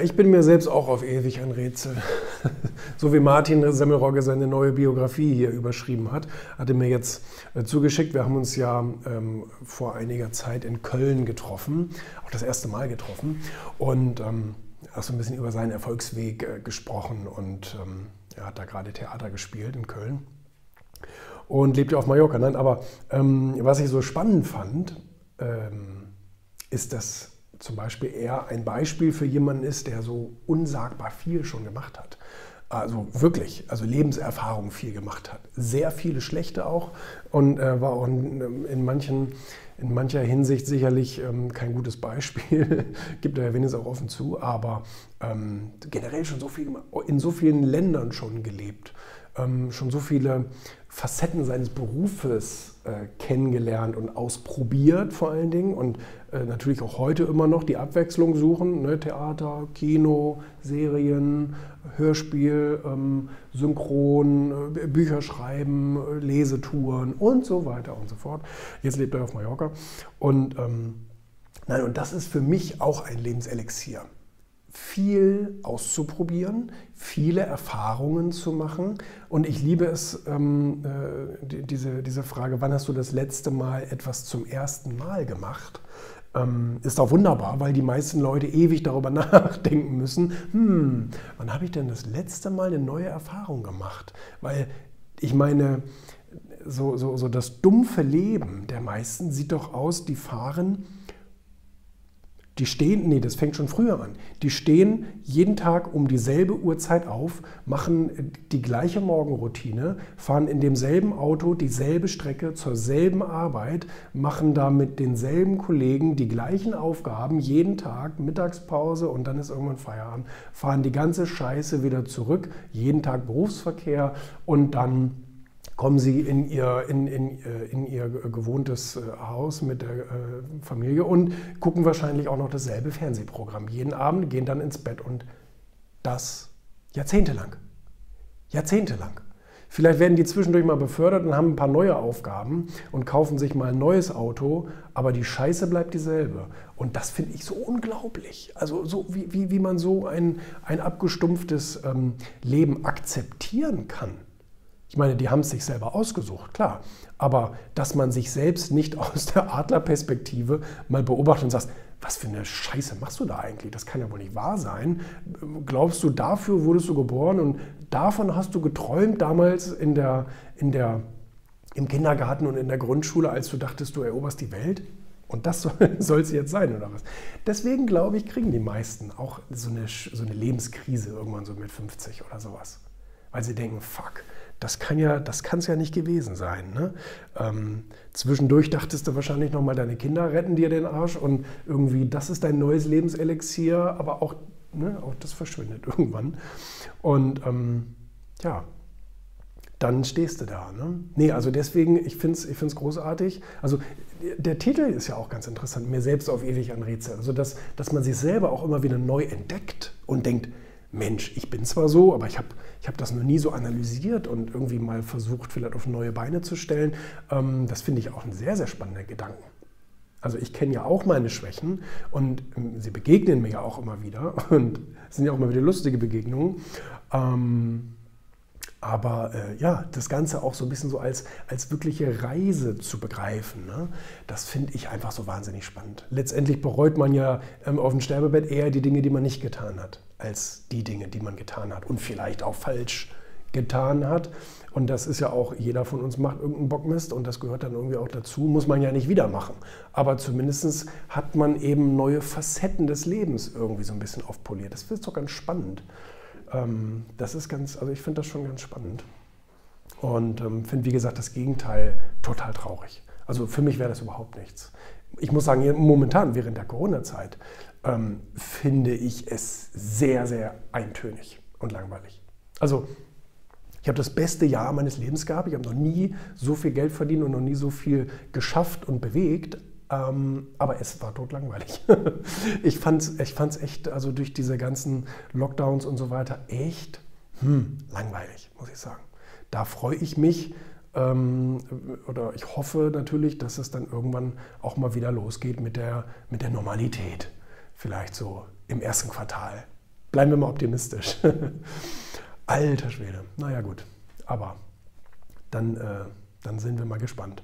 Ich bin mir selbst auch auf ewig ein Rätsel. So wie Martin Semmelrogge seine neue Biografie hier überschrieben hat, hat er mir jetzt äh, zugeschickt. Wir haben uns ja ähm, vor einiger Zeit in Köln getroffen, auch das erste Mal getroffen und ähm, auch so ein bisschen über seinen Erfolgsweg äh, gesprochen und ähm, er hat da gerade Theater gespielt in Köln und lebt ja auf Mallorca. Nein, aber ähm, was ich so spannend fand, ähm, ist, dass zum Beispiel er ein Beispiel für jemanden ist, der so unsagbar viel schon gemacht hat. Also wirklich, also Lebenserfahrung viel gemacht hat. Sehr viele schlechte auch und äh, war auch in, in, manchen, in mancher Hinsicht sicherlich ähm, kein gutes Beispiel. Gibt er ja wenigstens auch offen zu, aber ähm, generell schon so viel in so vielen Ländern schon gelebt, ähm, schon so viele Facetten seines Berufes äh, kennengelernt und ausprobiert vor allen Dingen und äh, natürlich auch heute immer noch die Abwechslung suchen. Ne? Theater, Kino, Serien, Hörspiel, ähm, Synchron, äh, Bücher schreiben, äh, Lesetouren und so weiter und so fort. Jetzt lebt er auf Mallorca. Und, ähm, nein, und das ist für mich auch ein Lebenselixier viel auszuprobieren, viele Erfahrungen zu machen. Und ich liebe es, ähm, äh, die, diese, diese Frage, wann hast du das letzte Mal etwas zum ersten Mal gemacht? Ähm, ist auch wunderbar, weil die meisten Leute ewig darüber nachdenken müssen, hm, wann habe ich denn das letzte Mal eine neue Erfahrung gemacht? Weil ich meine, so, so, so das dumpfe Leben der meisten sieht doch aus, die fahren die stehen, nee, das fängt schon früher an. Die stehen jeden Tag um dieselbe Uhrzeit auf, machen die gleiche Morgenroutine, fahren in demselben Auto dieselbe Strecke zur selben Arbeit, machen da mit denselben Kollegen die gleichen Aufgaben jeden Tag, Mittagspause und dann ist irgendwann Feierabend, fahren die ganze Scheiße wieder zurück, jeden Tag Berufsverkehr und dann kommen Sie in Ihr, in, in, äh, in ihr gewohntes äh, Haus mit der äh, Familie und gucken wahrscheinlich auch noch dasselbe Fernsehprogramm. Jeden Abend gehen dann ins Bett und das jahrzehntelang. Jahrzehntelang. Vielleicht werden die zwischendurch mal befördert und haben ein paar neue Aufgaben und kaufen sich mal ein neues Auto, aber die Scheiße bleibt dieselbe. Und das finde ich so unglaublich. Also so wie, wie, wie man so ein, ein abgestumpftes ähm, Leben akzeptieren kann. Ich meine, die haben es sich selber ausgesucht, klar. Aber dass man sich selbst nicht aus der Adlerperspektive mal beobachtet und sagt, was für eine Scheiße machst du da eigentlich? Das kann ja wohl nicht wahr sein. Glaubst du, dafür wurdest du geboren und davon hast du geträumt damals in der, in der, im Kindergarten und in der Grundschule, als du dachtest, du eroberst die Welt? Und das soll es jetzt sein, oder was? Deswegen glaube ich, kriegen die meisten auch so eine, so eine Lebenskrise irgendwann so mit 50 oder sowas. Weil sie denken, fuck, das kann ja, das kann es ja nicht gewesen sein. Ne? Ähm, zwischendurch dachtest du wahrscheinlich noch mal, deine Kinder retten dir den Arsch und irgendwie, das ist dein neues Lebenselixier, aber auch, ne, auch das verschwindet irgendwann. Und ähm, ja, dann stehst du da. Ne? Nee, also deswegen, ich finde es ich find's großartig. Also der Titel ist ja auch ganz interessant, mir selbst auf ewig ein Rätsel. Also dass, dass man sich selber auch immer wieder neu entdeckt und denkt, Mensch, ich bin zwar so, aber ich habe ich hab das noch nie so analysiert und irgendwie mal versucht, vielleicht auf neue Beine zu stellen. Ähm, das finde ich auch ein sehr, sehr spannender Gedanken. Also ich kenne ja auch meine Schwächen und ähm, sie begegnen mir ja auch immer wieder und es sind ja auch immer wieder lustige Begegnungen. Ähm, aber äh, ja, das Ganze auch so ein bisschen so als, als wirkliche Reise zu begreifen, ne? das finde ich einfach so wahnsinnig spannend. Letztendlich bereut man ja ähm, auf dem Sterbebett eher die Dinge, die man nicht getan hat, als die Dinge, die man getan hat und vielleicht auch falsch getan hat. Und das ist ja auch, jeder von uns macht irgendeinen Bockmist und das gehört dann irgendwie auch dazu, muss man ja nicht wieder machen. Aber zumindest hat man eben neue Facetten des Lebens irgendwie so ein bisschen aufpoliert. Das ist doch ganz spannend. Ähm, das ist ganz, also ich finde das schon ganz spannend. Und ähm, finde, wie gesagt, das Gegenteil total traurig. Also für mich wäre das überhaupt nichts. Ich muss sagen, momentan während der Corona-Zeit ähm, finde ich es sehr, sehr eintönig und langweilig. Also ich habe das beste Jahr meines Lebens gehabt. Ich habe noch nie so viel Geld verdient und noch nie so viel geschafft und bewegt. Ähm, aber es war totlangweilig. ich fand es ich fand's echt, also durch diese ganzen Lockdowns und so weiter, echt hm, langweilig, muss ich sagen. Da freue ich mich ähm, oder ich hoffe natürlich, dass es dann irgendwann auch mal wieder losgeht mit der, mit der Normalität. Vielleicht so im ersten Quartal bleiben wir mal optimistisch. Alter Schwede. Naja, gut. Aber dann, äh, dann sind wir mal gespannt.